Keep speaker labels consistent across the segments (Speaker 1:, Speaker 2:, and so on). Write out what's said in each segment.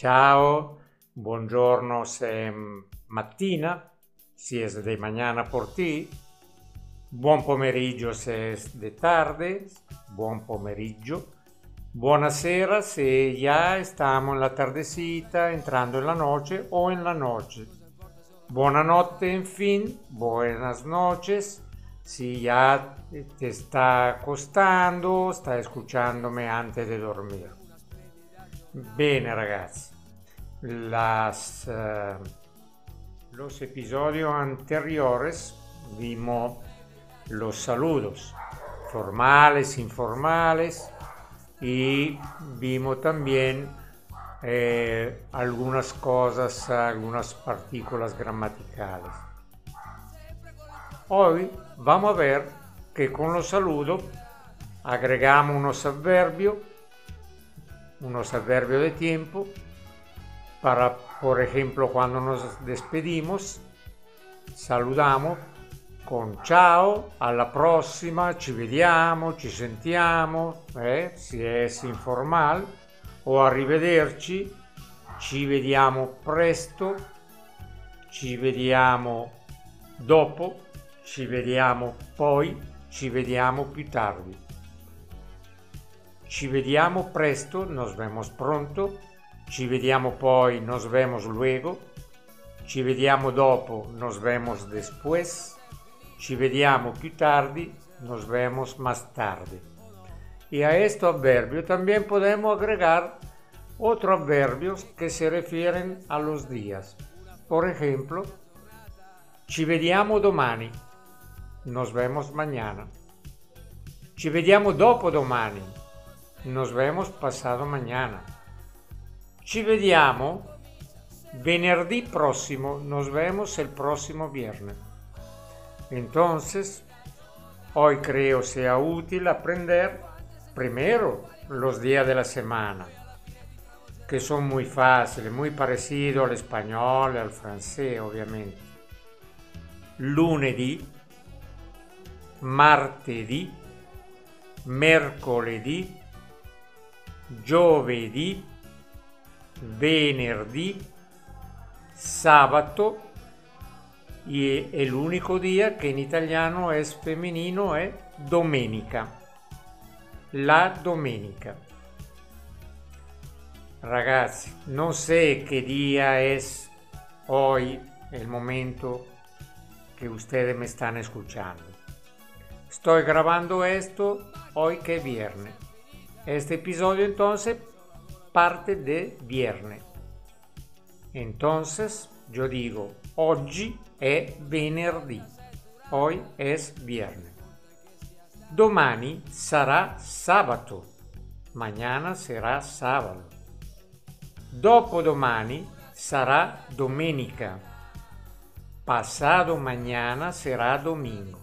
Speaker 1: Ciao, buongiorno se mattina, si es de mañana por ti. Buon pomeriggio se es de tarde, buon pomeriggio. Buonasera se ya estamos en la tardecita, entrando en la noche o en la noche. Buonanotte, en fin, buenas noches. Si ya te está acostando, sta escuchándome antes de dormir. Bene ragazzi, Las, uh, los episodios anteriores vimos los saludos formales, informales y vimos también eh, algunas cosas, algunas partículas gramaticales. Hoy vamos a ver que con los saludos agregamos unos adverbios, unos adverbios de tiempo, para, por ejemplo, cuando nos despedimos, saludamos con ciao, alla prossima, ci vediamo, ci sentiamo, eh, se è informal, o arrivederci, ci vediamo presto, ci vediamo dopo, ci vediamo poi, ci vediamo più tardi. Ci vediamo presto, nos vemos pronto, ci vediamo poi, nos vemos luego, ci vediamo dopo, nos vemos después, ci vediamo più tardi, nos vemos más tarde. Y a este adverbio también podemos agregar otros adverbios que se refieren a los días. Por ejemplo, ci vediamo domani, nos vemos mañana. Ci vediamo dopo domani, nos vemos pasado mañana. Ci vediamo venerdì prossimo, nos vemos el próximo viernes. Entonces, hoy creo sea útil aprender primero los días de la semana, que son muy fáciles, muy parecidos al español, al francés, obviamente. Lunedì, martedì, mercoledì, giovedì, venerdì, sabato y el único día que en italiano es femenino es domenica. La domenica. Ragazzi, non sé qué día es hoy el momento que ustedes me están escuchando. Estoy grabando esto hoy que es viernes. Este episodio entonces parte de viernes. Entonces yo digo, oggi è venerdì, hoy es viernes. Domani sarà sabato, mañana será sábado. Dopodomani sarà domenica. Pasado mañana será domingo.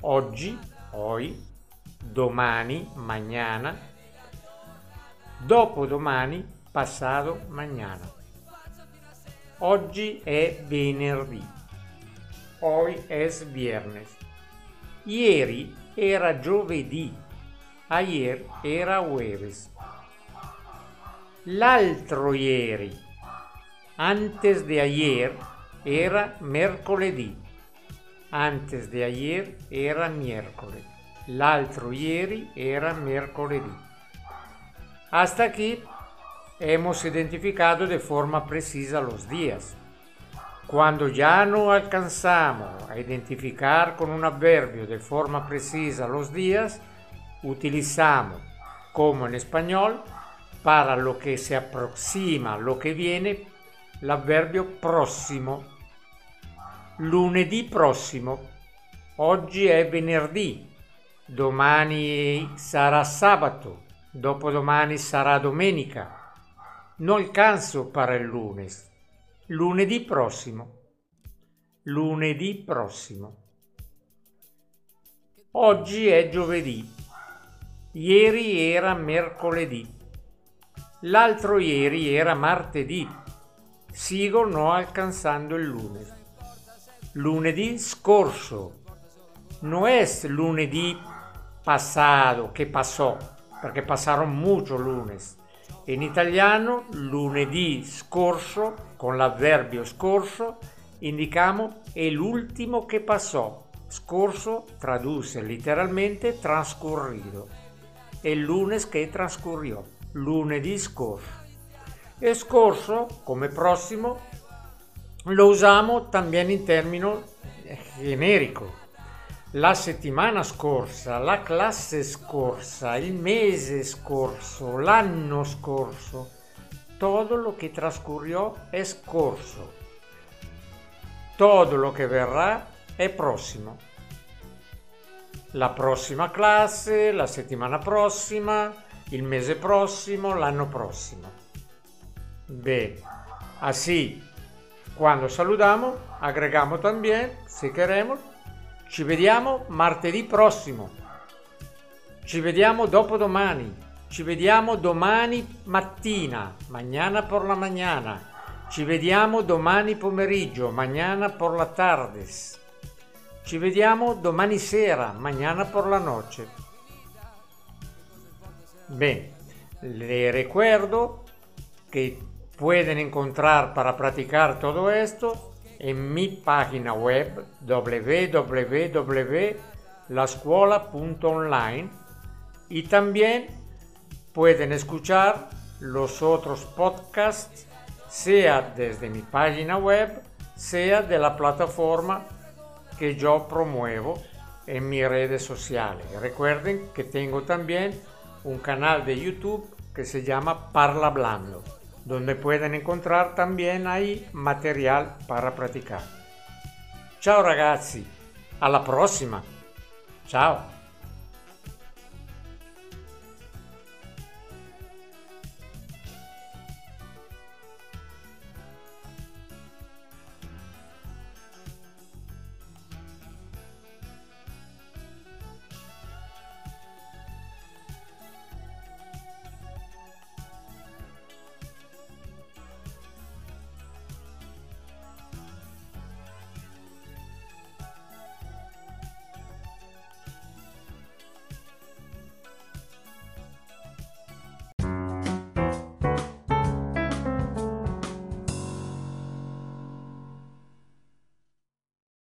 Speaker 1: Oggi, hoy, domani, mañana. Dopodomani, pasado mañana. Oggi è venerdì. Hoy es viernes. Ieri era giovedì. Ayer era jueves. L'altro ieri, antes de ayer, era mercoledì. Antes de ayer era miércoles. L'altro ieri era mercoledì. Hasta aquí hemos identificado de forma precisa los días. Cuando ya no alcanzamos a identificar con un adverbio de forma precisa los días, utilizamos, como en español, para lo que se aproxima, lo que viene, l'avverbio prossimo. Lunedì prossimo. Oggi è venerdì. Domani sarà sabato. Dopodomani sarà domenica. No alcanzo para el lunes. Lunedì prossimo. Lunedì prossimo. Oggi è giovedì. Ieri era mercoledì. L'altro ieri era martedì. Sigo no alcanzando il lunes. Lunedì scorso. No es lunedì passato che passò, perché passaron mucho lunes. In italiano lunedì scorso con l'avverbio scorso indicamo è l'ultimo che passò. Scorso traduce letteralmente transcurrido. El lunes che trascurrió, lunedì scorso. E scorso come prossimo lo usiamo también in termine generico. La settimana scorsa, la classe scorsa, il mese scorso, l'anno scorso, todo lo che trascurrió è scorso. Todo lo che verrà è prossimo. La prossima classe, la settimana prossima, il mese prossimo, l'anno prossimo. Beh, así Quando saludamos, agregamos también, si queremos, ci vediamo martedì prossimo, ci vediamo dopodomani, ci vediamo domani mattina, mañana por la mañana, ci vediamo domani pomeriggio, mañana por la tardes, ci vediamo domani sera, mañana por la noche. Bien, le recuerdo que pueden encontrar para practicar todo esto en mi página web www.lascuola.online y también pueden escuchar los otros podcasts sea desde mi página web, sea de la plataforma que yo promuevo en mis redes sociales. Recuerden que tengo también un canal de YouTube que se llama Parla Blando. Donde pueden encontrar también ahí material para praticar. Ciao ragazzi, alla prossima! Ciao!